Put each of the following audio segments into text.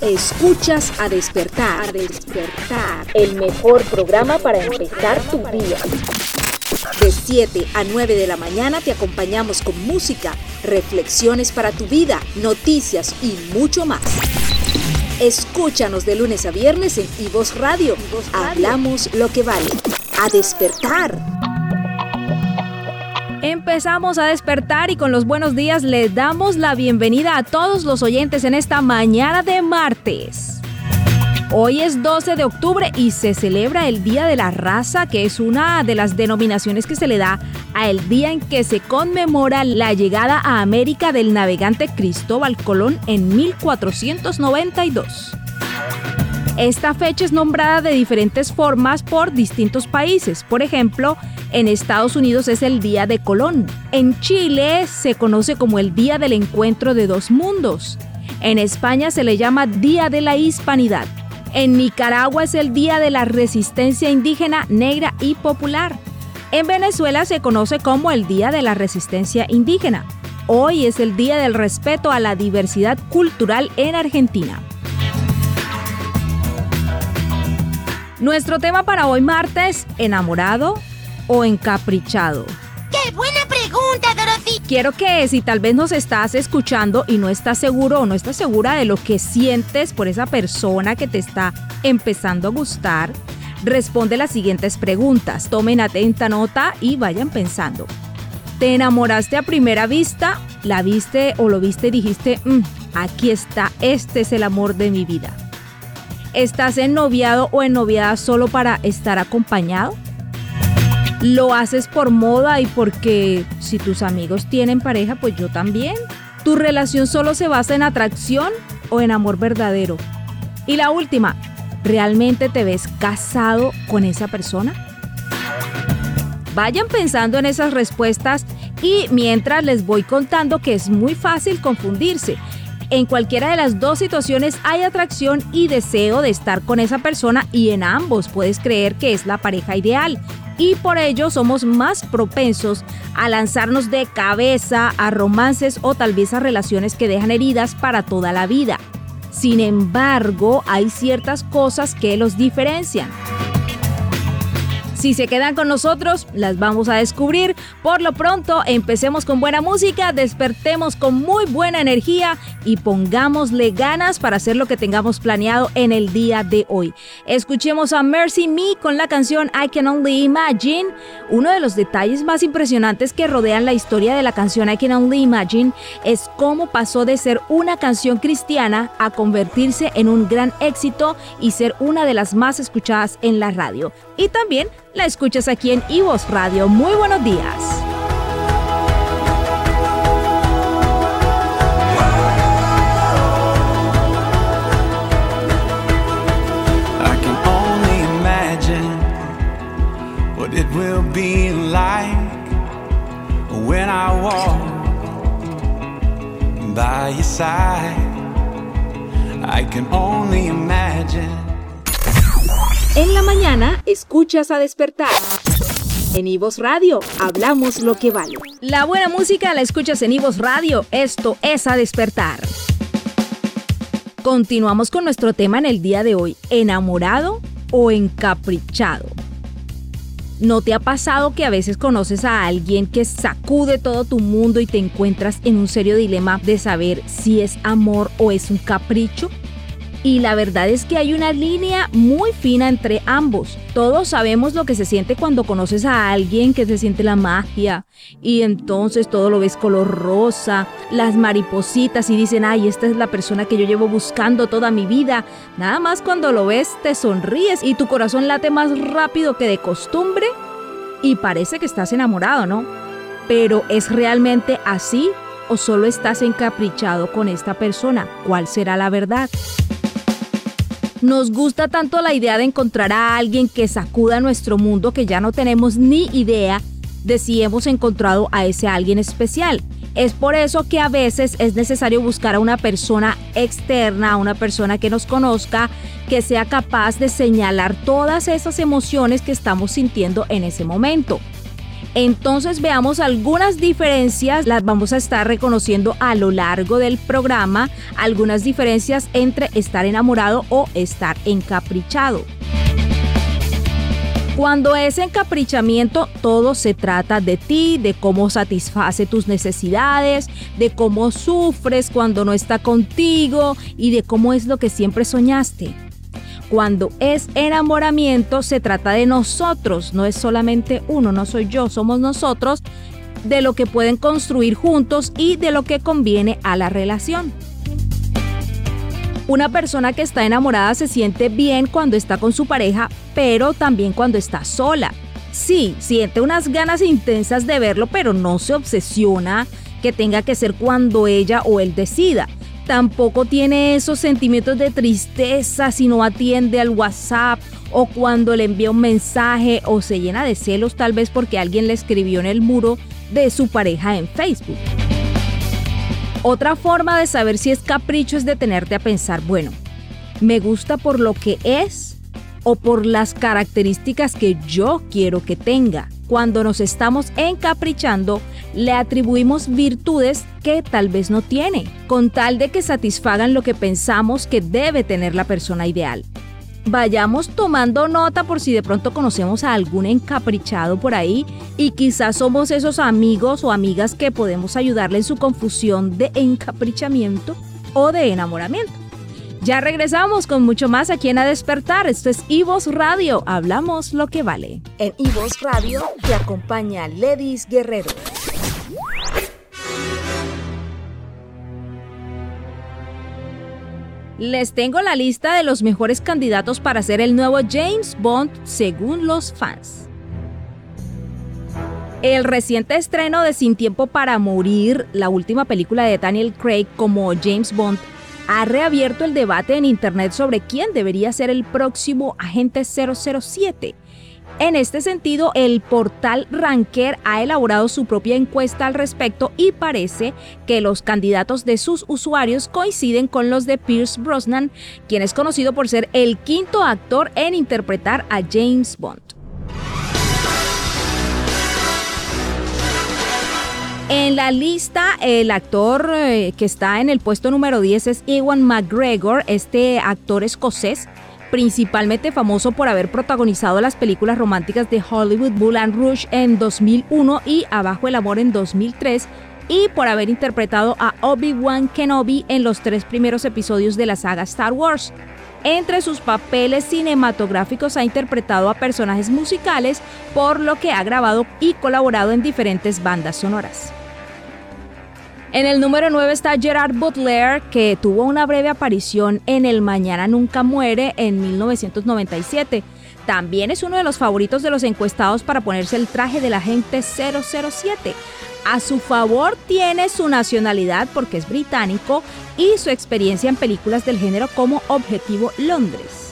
Escuchas a despertar. A despertar. El mejor programa para empezar tu día. De 7 a 9 de la mañana te acompañamos con música, reflexiones para tu vida, noticias y mucho más. Escúchanos de lunes a viernes en Ivos Radio. Hablamos lo que vale. A despertar. Empezamos a despertar y con los buenos días les damos la bienvenida a todos los oyentes en esta mañana de martes. Hoy es 12 de octubre y se celebra el Día de la Raza, que es una de las denominaciones que se le da al día en que se conmemora la llegada a América del navegante Cristóbal Colón en 1492. Esta fecha es nombrada de diferentes formas por distintos países. Por ejemplo, en Estados Unidos es el Día de Colón. En Chile se conoce como el Día del Encuentro de Dos Mundos. En España se le llama Día de la Hispanidad. En Nicaragua es el Día de la Resistencia Indígena Negra y Popular. En Venezuela se conoce como el Día de la Resistencia Indígena. Hoy es el Día del Respeto a la Diversidad Cultural en Argentina. Nuestro tema para hoy martes, enamorado o encaprichado. ¡Qué buena pregunta, Dorothy! Quiero que si tal vez nos estás escuchando y no estás seguro o no estás segura de lo que sientes por esa persona que te está empezando a gustar, responde las siguientes preguntas. Tomen atenta nota y vayan pensando. ¿Te enamoraste a primera vista? ¿La viste o lo viste y dijiste, mm, aquí está, este es el amor de mi vida? ¿Estás ennoviado o ennoviada solo para estar acompañado? ¿Lo haces por moda y porque si tus amigos tienen pareja, pues yo también? ¿Tu relación solo se basa en atracción o en amor verdadero? Y la última, ¿realmente te ves casado con esa persona? Vayan pensando en esas respuestas y mientras les voy contando que es muy fácil confundirse en cualquiera de las dos situaciones hay atracción y deseo de estar con esa persona y en ambos puedes creer que es la pareja ideal. Y por ello somos más propensos a lanzarnos de cabeza a romances o tal vez a relaciones que dejan heridas para toda la vida. Sin embargo, hay ciertas cosas que los diferencian. Si se quedan con nosotros, las vamos a descubrir. Por lo pronto, empecemos con buena música, despertemos con muy buena energía y pongámosle ganas para hacer lo que tengamos planeado en el día de hoy. Escuchemos a Mercy Me con la canción I Can Only Imagine. Uno de los detalles más impresionantes que rodean la historia de la canción I Can Only Imagine es cómo pasó de ser una canción cristiana a convertirse en un gran éxito y ser una de las más escuchadas en la radio. Y también la escuchas aquí en Ivos Radio. Muy buenos días. I can only imagine what it will be like when I walk by your side. I can only imagine. En la mañana, escuchas a despertar. En Ivos Radio, hablamos lo que vale. La buena música la escuchas en Ivos Radio. Esto es a despertar. Continuamos con nuestro tema en el día de hoy, enamorado o encaprichado. ¿No te ha pasado que a veces conoces a alguien que sacude todo tu mundo y te encuentras en un serio dilema de saber si es amor o es un capricho? Y la verdad es que hay una línea muy fina entre ambos. Todos sabemos lo que se siente cuando conoces a alguien que se siente la magia y entonces todo lo ves color rosa, las maripositas y dicen, ay, esta es la persona que yo llevo buscando toda mi vida. Nada más cuando lo ves te sonríes y tu corazón late más rápido que de costumbre y parece que estás enamorado, ¿no? Pero ¿es realmente así o solo estás encaprichado con esta persona? ¿Cuál será la verdad? Nos gusta tanto la idea de encontrar a alguien que sacuda nuestro mundo que ya no tenemos ni idea de si hemos encontrado a ese alguien especial. Es por eso que a veces es necesario buscar a una persona externa, a una persona que nos conozca, que sea capaz de señalar todas esas emociones que estamos sintiendo en ese momento. Entonces veamos algunas diferencias, las vamos a estar reconociendo a lo largo del programa, algunas diferencias entre estar enamorado o estar encaprichado. Cuando es encaprichamiento, todo se trata de ti, de cómo satisface tus necesidades, de cómo sufres cuando no está contigo y de cómo es lo que siempre soñaste. Cuando es enamoramiento, se trata de nosotros, no es solamente uno, no soy yo, somos nosotros, de lo que pueden construir juntos y de lo que conviene a la relación. Una persona que está enamorada se siente bien cuando está con su pareja, pero también cuando está sola. Sí, siente unas ganas intensas de verlo, pero no se obsesiona que tenga que ser cuando ella o él decida. Tampoco tiene esos sentimientos de tristeza si no atiende al WhatsApp o cuando le envía un mensaje o se llena de celos tal vez porque alguien le escribió en el muro de su pareja en Facebook. Otra forma de saber si es capricho es detenerte a pensar, bueno, ¿me gusta por lo que es o por las características que yo quiero que tenga? Cuando nos estamos encaprichando, le atribuimos virtudes que tal vez no tiene, con tal de que satisfagan lo que pensamos que debe tener la persona ideal vayamos tomando nota por si de pronto conocemos a algún encaprichado por ahí y quizás somos esos amigos o amigas que podemos ayudarle en su confusión de encaprichamiento o de enamoramiento. Ya regresamos con mucho más aquí en A Despertar. Esto es Ivos Radio. Hablamos lo que vale. En Ivos Radio te acompaña Ledis Guerrero. Les tengo la lista de los mejores candidatos para ser el nuevo James Bond según los fans. El reciente estreno de Sin Tiempo para Morir, la última película de Daniel Craig como James Bond, ha reabierto el debate en Internet sobre quién debería ser el próximo agente 007. En este sentido, el portal Ranker ha elaborado su propia encuesta al respecto y parece que los candidatos de sus usuarios coinciden con los de Pierce Brosnan, quien es conocido por ser el quinto actor en interpretar a James Bond. En la lista, el actor eh, que está en el puesto número 10 es Ewan McGregor, este actor escocés principalmente famoso por haber protagonizado las películas románticas de Hollywood Moulin Rouge en 2001 y Abajo el Amor en 2003, y por haber interpretado a Obi-Wan Kenobi en los tres primeros episodios de la saga Star Wars. Entre sus papeles cinematográficos ha interpretado a personajes musicales, por lo que ha grabado y colaborado en diferentes bandas sonoras. En el número 9 está Gerard Butler, que tuvo una breve aparición en El Mañana Nunca Muere en 1997. También es uno de los favoritos de los encuestados para ponerse el traje del agente 007. A su favor tiene su nacionalidad porque es británico y su experiencia en películas del género como Objetivo Londres.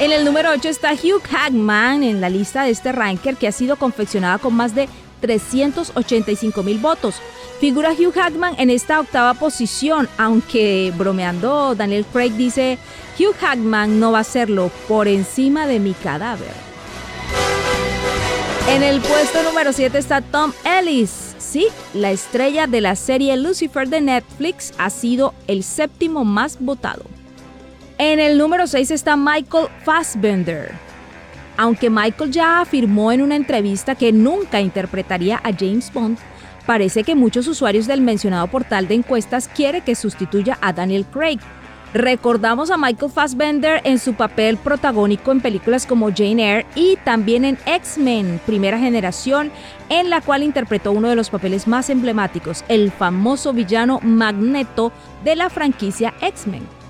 En el número 8 está Hugh Hackman en la lista de este ranker que ha sido confeccionada con más de 385 mil votos. Figura Hugh Hackman en esta octava posición, aunque bromeando Daniel Craig dice, Hugh Hackman no va a serlo por encima de mi cadáver. En el puesto número 7 está Tom Ellis. Sí, la estrella de la serie Lucifer de Netflix ha sido el séptimo más votado. En el número 6 está Michael Fassbender. Aunque Michael ya afirmó en una entrevista que nunca interpretaría a James Bond, parece que muchos usuarios del mencionado portal de encuestas quiere que sustituya a Daniel Craig. Recordamos a Michael Fassbender en su papel protagónico en películas como Jane Eyre y también en X-Men, primera generación, en la cual interpretó uno de los papeles más emblemáticos, el famoso villano Magneto de la franquicia X-Men.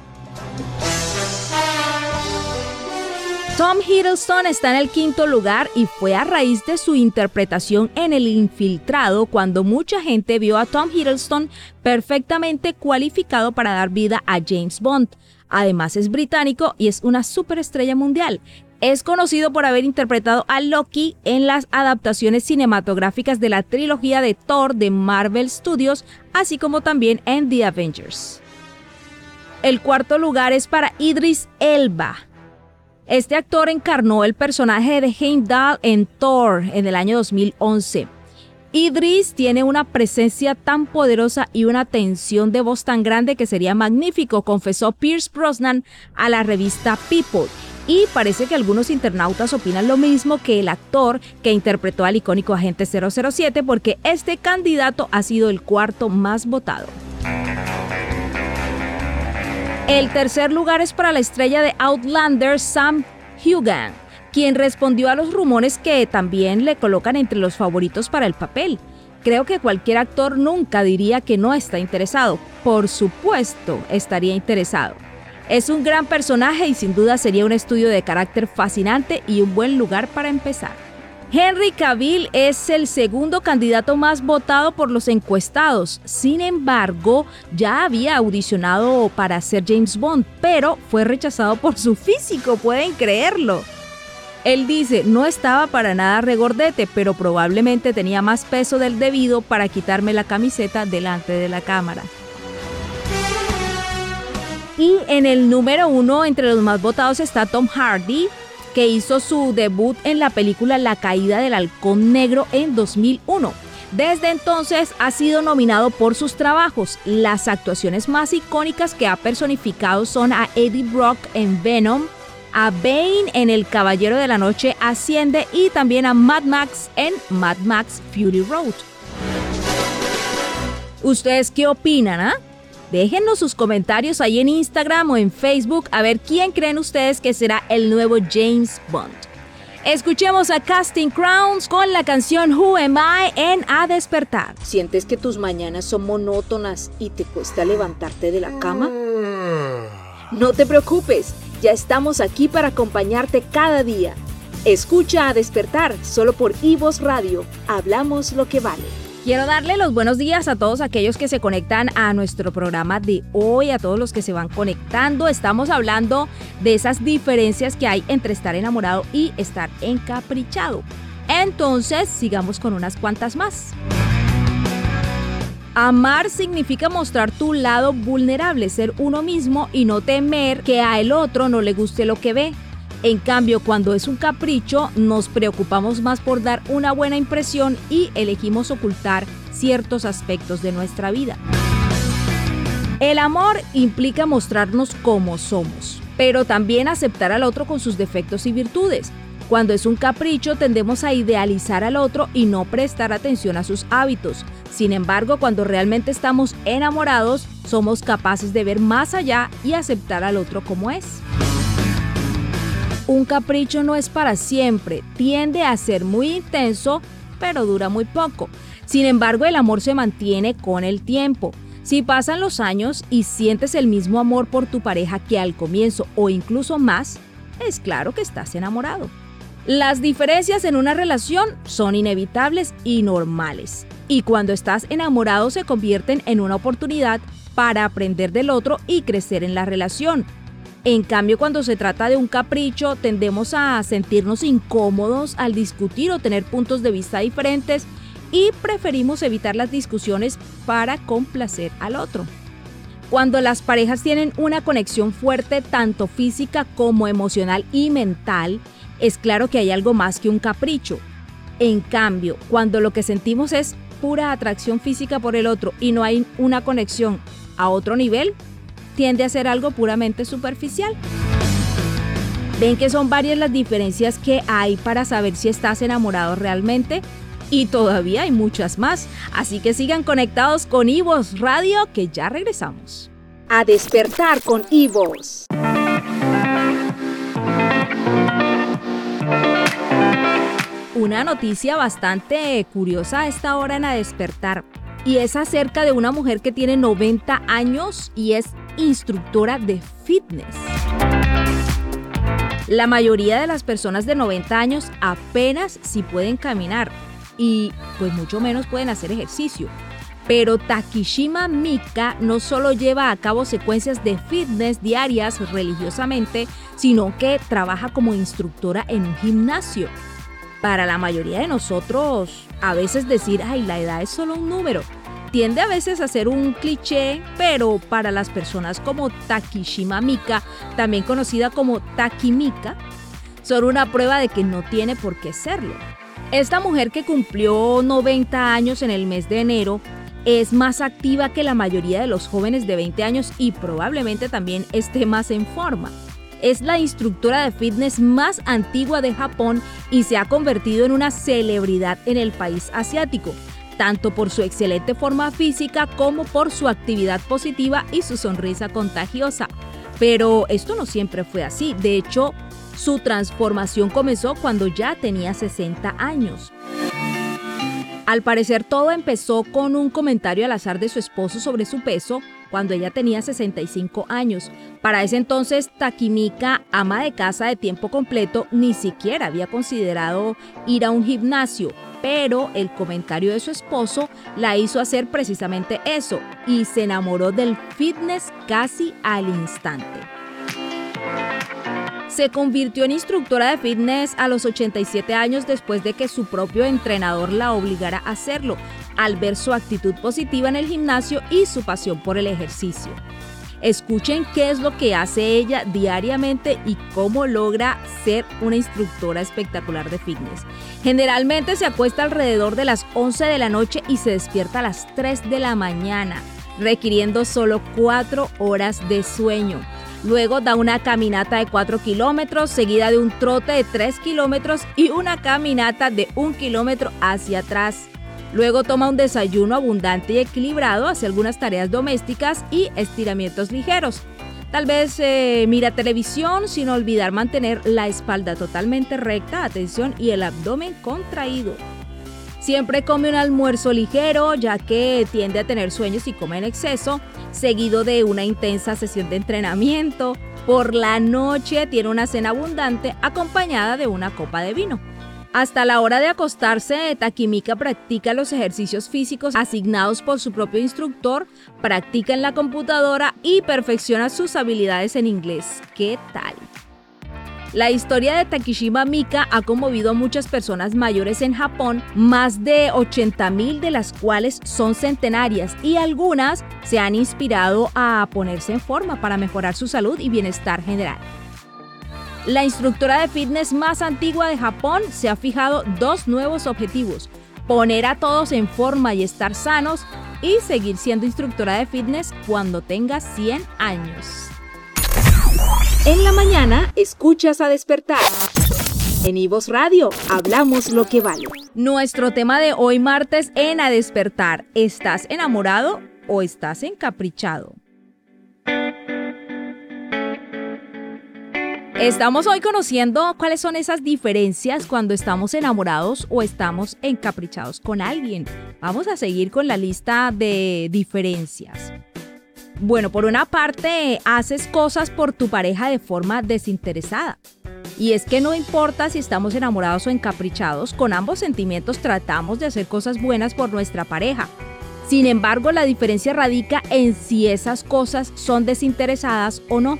Tom Hiddleston está en el quinto lugar y fue a raíz de su interpretación en El Infiltrado cuando mucha gente vio a Tom Hiddleston perfectamente cualificado para dar vida a James Bond. Además es británico y es una superestrella mundial. Es conocido por haber interpretado a Loki en las adaptaciones cinematográficas de la trilogía de Thor de Marvel Studios, así como también en The Avengers. El cuarto lugar es para Idris Elba, Este actor encarnó el personaje de Heimdall en Thor en el año 2011. Idris tiene una presencia tan poderosa y una tensión de voz tan grande que sería magnífico, confesó Pierce Brosnan a la revista People. Y parece que algunos internautas opinan lo mismo que el actor que interpretó al icónico agente 007 porque este candidato ha sido el cuarto más votado. El tercer lugar es para la estrella de Outlander Sam Hugan, quien respondió a los rumores que también le colocan entre los favoritos para el papel. Creo que cualquier actor nunca diría que no está interesado. Por supuesto, estaría interesado. Es un gran personaje y sin duda sería un estudio de carácter fascinante y un buen lugar para empezar. Henry Cavill es el segundo candidato más votado por los encuestados. Sin embargo, ya había audicionado para ser James Bond, pero fue rechazado por su físico, pueden creerlo. Él dice, no estaba para nada regordete, pero probablemente tenía más peso del debido para quitarme la camiseta delante de la cámara. Y en el número uno entre los más votados está Tom Hardy, que hizo su debut en la película La caída del halcón negro en 2001. Desde entonces ha sido nominado por sus trabajos. Las actuaciones más icónicas que ha personificado son a Eddie Brock en Venom, a Bane en El Caballero de la Noche Asciende y también a Mad Max en Mad Max Fury Road. ¿Ustedes qué opinan? Ah? Déjenos sus comentarios ahí en Instagram o en Facebook a ver quién creen ustedes que será el nuevo James Bond. Escuchemos a Casting Crowns con la canción Who Am I en A Despertar. ¿Sientes que tus mañanas son monótonas y te cuesta levantarte de la cama? No te preocupes, ya estamos aquí para acompañarte cada día. Escucha a Despertar solo por Ivos Radio. Hablamos lo que vale. Quiero darle los buenos días a todos aquellos que se conectan a nuestro programa de hoy, a todos los que se van conectando. Estamos hablando de esas diferencias que hay entre estar enamorado y estar encaprichado. Entonces, sigamos con unas cuantas más. Amar significa mostrar tu lado vulnerable, ser uno mismo y no temer que a el otro no le guste lo que ve. En cambio, cuando es un capricho, nos preocupamos más por dar una buena impresión y elegimos ocultar ciertos aspectos de nuestra vida. El amor implica mostrarnos como somos, pero también aceptar al otro con sus defectos y virtudes. Cuando es un capricho tendemos a idealizar al otro y no prestar atención a sus hábitos. Sin embargo, cuando realmente estamos enamorados, somos capaces de ver más allá y aceptar al otro como es. Un capricho no es para siempre, tiende a ser muy intenso, pero dura muy poco. Sin embargo, el amor se mantiene con el tiempo. Si pasan los años y sientes el mismo amor por tu pareja que al comienzo o incluso más, es claro que estás enamorado. Las diferencias en una relación son inevitables y normales. Y cuando estás enamorado se convierten en una oportunidad para aprender del otro y crecer en la relación. En cambio, cuando se trata de un capricho, tendemos a sentirnos incómodos al discutir o tener puntos de vista diferentes y preferimos evitar las discusiones para complacer al otro. Cuando las parejas tienen una conexión fuerte tanto física como emocional y mental, es claro que hay algo más que un capricho. En cambio, cuando lo que sentimos es pura atracción física por el otro y no hay una conexión a otro nivel, tiende a ser algo puramente superficial. Ven que son varias las diferencias que hay para saber si estás enamorado realmente y todavía hay muchas más. Así que sigan conectados con Ivos Radio que ya regresamos. A despertar con Ivos. Una noticia bastante curiosa a esta hora en A despertar y es acerca de una mujer que tiene 90 años y es instructora de fitness. La mayoría de las personas de 90 años apenas si pueden caminar y pues mucho menos pueden hacer ejercicio. Pero Takishima Mika no solo lleva a cabo secuencias de fitness diarias religiosamente, sino que trabaja como instructora en un gimnasio. Para la mayoría de nosotros, a veces decir, ay, la edad es solo un número, tiende a veces a ser un cliché, pero para las personas como Takishima Mika, también conocida como Takimika, son una prueba de que no tiene por qué serlo. Esta mujer que cumplió 90 años en el mes de enero es más activa que la mayoría de los jóvenes de 20 años y probablemente también esté más en forma. Es la instructora de fitness más antigua de Japón y se ha convertido en una celebridad en el país asiático, tanto por su excelente forma física como por su actividad positiva y su sonrisa contagiosa. Pero esto no siempre fue así, de hecho, su transformación comenzó cuando ya tenía 60 años. Al parecer todo empezó con un comentario al azar de su esposo sobre su peso cuando ella tenía 65 años. Para ese entonces, Takimika, ama de casa de tiempo completo, ni siquiera había considerado ir a un gimnasio, pero el comentario de su esposo la hizo hacer precisamente eso y se enamoró del fitness casi al instante. Se convirtió en instructora de fitness a los 87 años después de que su propio entrenador la obligara a hacerlo, al ver su actitud positiva en el gimnasio y su pasión por el ejercicio. Escuchen qué es lo que hace ella diariamente y cómo logra ser una instructora espectacular de fitness. Generalmente se acuesta alrededor de las 11 de la noche y se despierta a las 3 de la mañana, requiriendo solo 4 horas de sueño. Luego da una caminata de 4 kilómetros, seguida de un trote de 3 kilómetros y una caminata de 1 kilómetro hacia atrás. Luego toma un desayuno abundante y equilibrado, hace algunas tareas domésticas y estiramientos ligeros. Tal vez eh, mira televisión sin olvidar mantener la espalda totalmente recta, atención, y el abdomen contraído. Siempre come un almuerzo ligero, ya que tiende a tener sueños y come en exceso, seguido de una intensa sesión de entrenamiento. Por la noche tiene una cena abundante acompañada de una copa de vino. Hasta la hora de acostarse, Takimika practica los ejercicios físicos asignados por su propio instructor, practica en la computadora y perfecciona sus habilidades en inglés. ¿Qué tal? La historia de Takishima Mika ha conmovido a muchas personas mayores en Japón, más de 80.000 de las cuales son centenarias y algunas se han inspirado a ponerse en forma para mejorar su salud y bienestar general. La instructora de fitness más antigua de Japón se ha fijado dos nuevos objetivos, poner a todos en forma y estar sanos y seguir siendo instructora de fitness cuando tenga 100 años. En la mañana, escuchas a despertar. En Ivos Radio, hablamos lo que vale. Nuestro tema de hoy martes en A Despertar. ¿Estás enamorado o estás encaprichado? Estamos hoy conociendo cuáles son esas diferencias cuando estamos enamorados o estamos encaprichados con alguien. Vamos a seguir con la lista de diferencias. Bueno, por una parte, haces cosas por tu pareja de forma desinteresada. Y es que no importa si estamos enamorados o encaprichados, con ambos sentimientos tratamos de hacer cosas buenas por nuestra pareja. Sin embargo, la diferencia radica en si esas cosas son desinteresadas o no.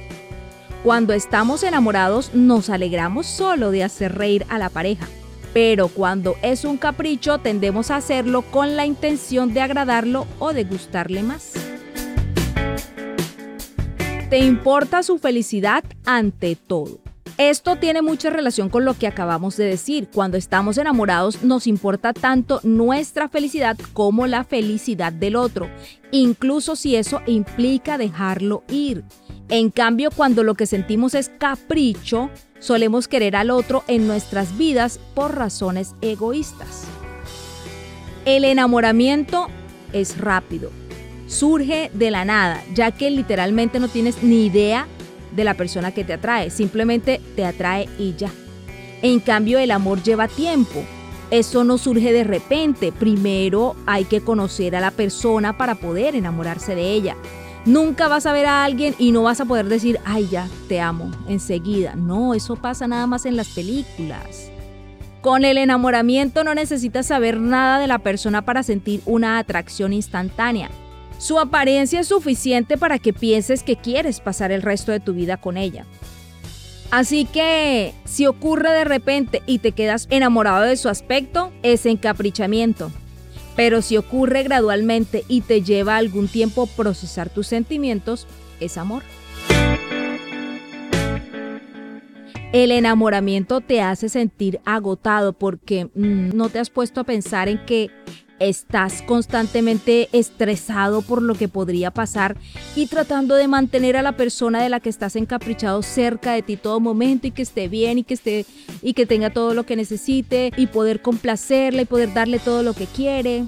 Cuando estamos enamorados nos alegramos solo de hacer reír a la pareja, pero cuando es un capricho tendemos a hacerlo con la intención de agradarlo o de gustarle más. Te importa su felicidad ante todo. Esto tiene mucha relación con lo que acabamos de decir. Cuando estamos enamorados nos importa tanto nuestra felicidad como la felicidad del otro, incluso si eso implica dejarlo ir. En cambio, cuando lo que sentimos es capricho, solemos querer al otro en nuestras vidas por razones egoístas. El enamoramiento es rápido, surge de la nada, ya que literalmente no tienes ni idea de la persona que te atrae, simplemente te atrae y ya. En cambio, el amor lleva tiempo. Eso no surge de repente. Primero hay que conocer a la persona para poder enamorarse de ella. Nunca vas a ver a alguien y no vas a poder decir, ay ya, te amo, enseguida. No, eso pasa nada más en las películas. Con el enamoramiento no necesitas saber nada de la persona para sentir una atracción instantánea. Su apariencia es suficiente para que pienses que quieres pasar el resto de tu vida con ella. Así que si ocurre de repente y te quedas enamorado de su aspecto, es encaprichamiento. Pero si ocurre gradualmente y te lleva algún tiempo procesar tus sentimientos, es amor. El enamoramiento te hace sentir agotado porque mm, no te has puesto a pensar en que estás constantemente estresado por lo que podría pasar y tratando de mantener a la persona de la que estás encaprichado cerca de ti todo momento y que esté bien y que esté y que tenga todo lo que necesite y poder complacerle y poder darle todo lo que quiere.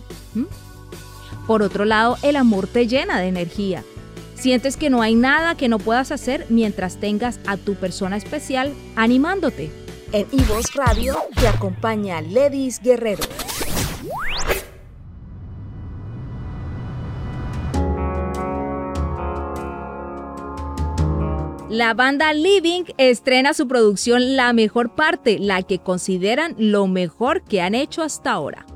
Por otro lado, el amor te llena de energía Sientes que no hay nada que no puedas hacer mientras tengas a tu persona especial animándote. En Ivos Radio te acompaña Ledis Guerrero. La banda Living estrena su producción La Mejor Parte, la que consideran lo mejor que han hecho hasta ahora.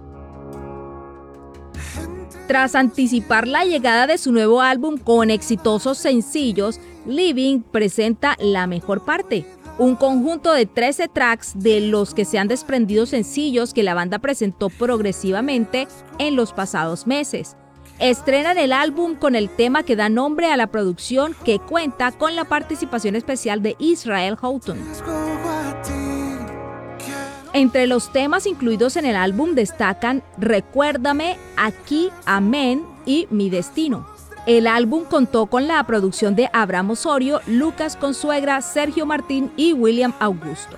Tras anticipar la llegada de su nuevo álbum con exitosos sencillos, Living presenta La Mejor Parte, un conjunto de 13 tracks de los que se han desprendido sencillos que la banda presentó progresivamente en los pasados meses. Estrenan el álbum con el tema que da nombre a la producción que cuenta con la participación especial de Israel Houghton. Entre los temas incluidos en el álbum destacan Recuérdame, Aquí, Amén y Mi Destino. El álbum contó con la producción de Abraham Osorio, Lucas Consuegra, Sergio Martín y William Augusto.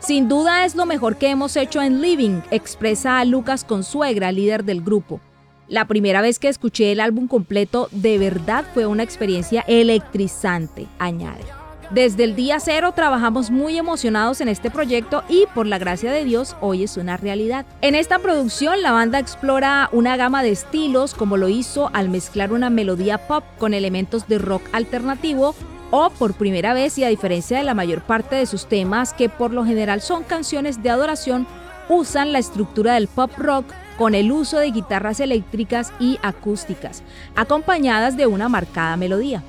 Sin duda es lo mejor que hemos hecho en Living, expresa a Lucas Consuegra, líder del grupo. La primera vez que escuché el álbum completo de verdad fue una experiencia electrizante, añade. Desde el día cero trabajamos muy emocionados en este proyecto y por la gracia de Dios hoy es una realidad. En esta producción la banda explora una gama de estilos como lo hizo al mezclar una melodía pop con elementos de rock alternativo o por primera vez y a diferencia de la mayor parte de sus temas que por lo general son canciones de adoración, usan la estructura del pop rock con el uso de guitarras eléctricas y acústicas, acompañadas de una marcada melodía.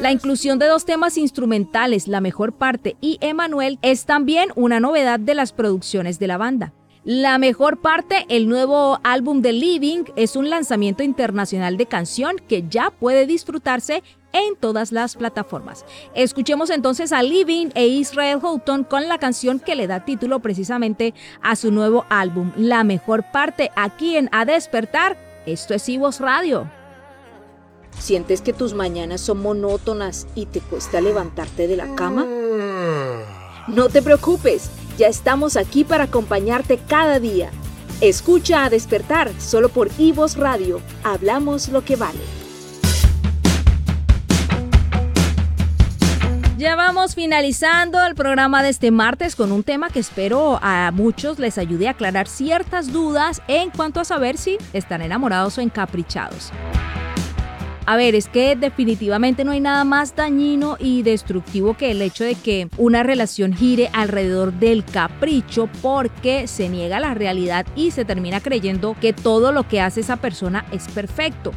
La inclusión de dos temas instrumentales, La Mejor Parte y Emanuel, es también una novedad de las producciones de la banda. La mejor parte, el nuevo álbum de Living, es un lanzamiento internacional de canción que ya puede disfrutarse en todas las plataformas. Escuchemos entonces a Living e Israel Houghton con la canción que le da título precisamente a su nuevo álbum, La mejor parte, aquí en A Despertar. Esto es Ivos Radio. ¿Sientes que tus mañanas son monótonas y te cuesta levantarte de la cama? No te preocupes, ya estamos aquí para acompañarte cada día. Escucha a despertar solo por Ivos Radio. Hablamos lo que vale. Ya vamos finalizando el programa de este martes con un tema que espero a muchos les ayude a aclarar ciertas dudas en cuanto a saber si están enamorados o encaprichados. A ver, es que definitivamente no hay nada más dañino y destructivo que el hecho de que una relación gire alrededor del capricho porque se niega la realidad y se termina creyendo que todo lo que hace esa persona es perfecto.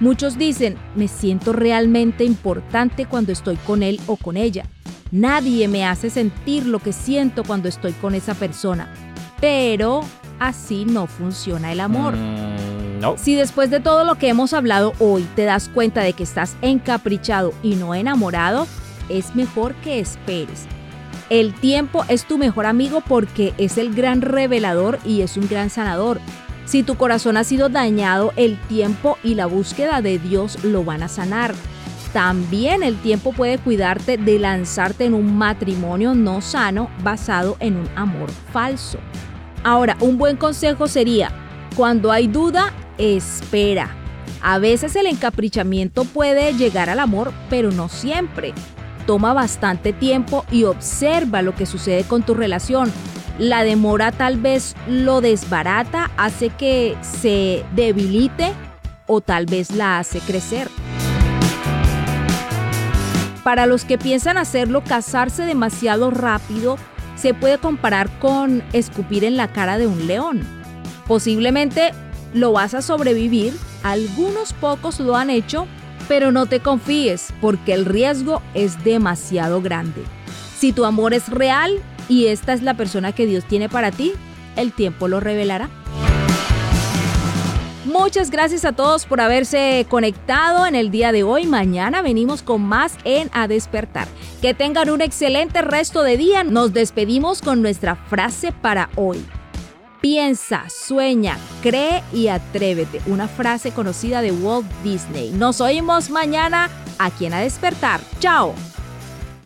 Muchos dicen, me siento realmente importante cuando estoy con él o con ella. Nadie me hace sentir lo que siento cuando estoy con esa persona. Pero así no funciona el amor. Mm. Si después de todo lo que hemos hablado hoy te das cuenta de que estás encaprichado y no enamorado, es mejor que esperes. El tiempo es tu mejor amigo porque es el gran revelador y es un gran sanador. Si tu corazón ha sido dañado, el tiempo y la búsqueda de Dios lo van a sanar. También el tiempo puede cuidarte de lanzarte en un matrimonio no sano basado en un amor falso. Ahora, un buen consejo sería, cuando hay duda, espera. A veces el encaprichamiento puede llegar al amor, pero no siempre. Toma bastante tiempo y observa lo que sucede con tu relación. La demora tal vez lo desbarata, hace que se debilite o tal vez la hace crecer. Para los que piensan hacerlo, casarse demasiado rápido se puede comparar con escupir en la cara de un león. Posiblemente lo vas a sobrevivir, algunos pocos lo han hecho, pero no te confíes porque el riesgo es demasiado grande. Si tu amor es real y esta es la persona que Dios tiene para ti, el tiempo lo revelará. Muchas gracias a todos por haberse conectado en el día de hoy. Mañana venimos con más en A Despertar. Que tengan un excelente resto de día. Nos despedimos con nuestra frase para hoy. Piensa, sueña, cree y atrévete. Una frase conocida de Walt Disney. Nos oímos mañana aquí en A Despertar. Chao.